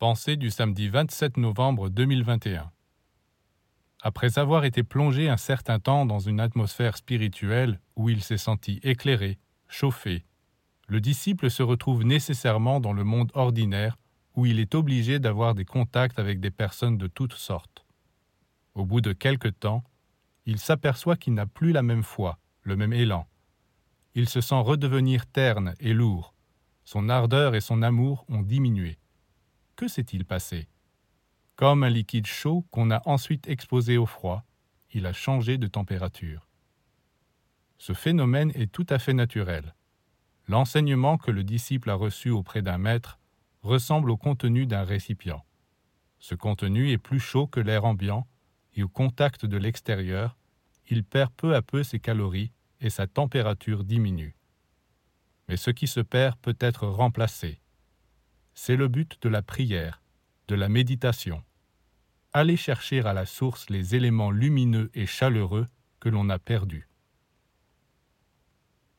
Pensée du samedi 27 novembre 2021. Après avoir été plongé un certain temps dans une atmosphère spirituelle où il s'est senti éclairé, chauffé, le disciple se retrouve nécessairement dans le monde ordinaire où il est obligé d'avoir des contacts avec des personnes de toutes sortes. Au bout de quelque temps, il s'aperçoit qu'il n'a plus la même foi, le même élan. Il se sent redevenir terne et lourd. Son ardeur et son amour ont diminué. Que s'est-il passé? Comme un liquide chaud qu'on a ensuite exposé au froid, il a changé de température. Ce phénomène est tout à fait naturel. L'enseignement que le disciple a reçu auprès d'un maître ressemble au contenu d'un récipient. Ce contenu est plus chaud que l'air ambiant et au contact de l'extérieur, il perd peu à peu ses calories et sa température diminue. Mais ce qui se perd peut être remplacé. C'est le but de la prière, de la méditation. Aller chercher à la source les éléments lumineux et chaleureux que l'on a perdus.